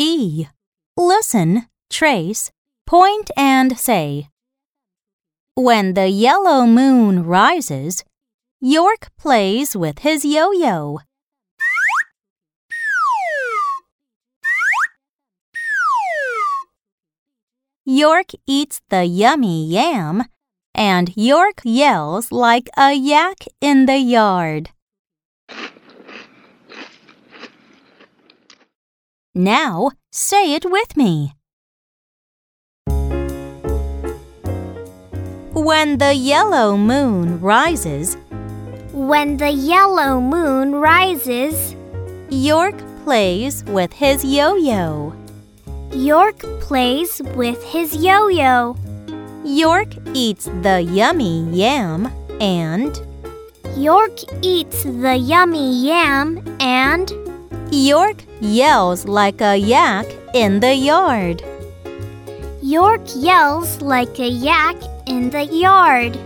B. Listen, trace, point, and say. When the yellow moon rises, York plays with his yo yo. York eats the yummy yam, and York yells like a yak in the yard. Now say it with me. When the yellow moon rises, When the yellow moon rises, York plays with his yo yo. York plays with his yo yo. York eats the yummy yam and York eats the yummy yam and York yells like a yak in the yard. York yells like a yak in the yard.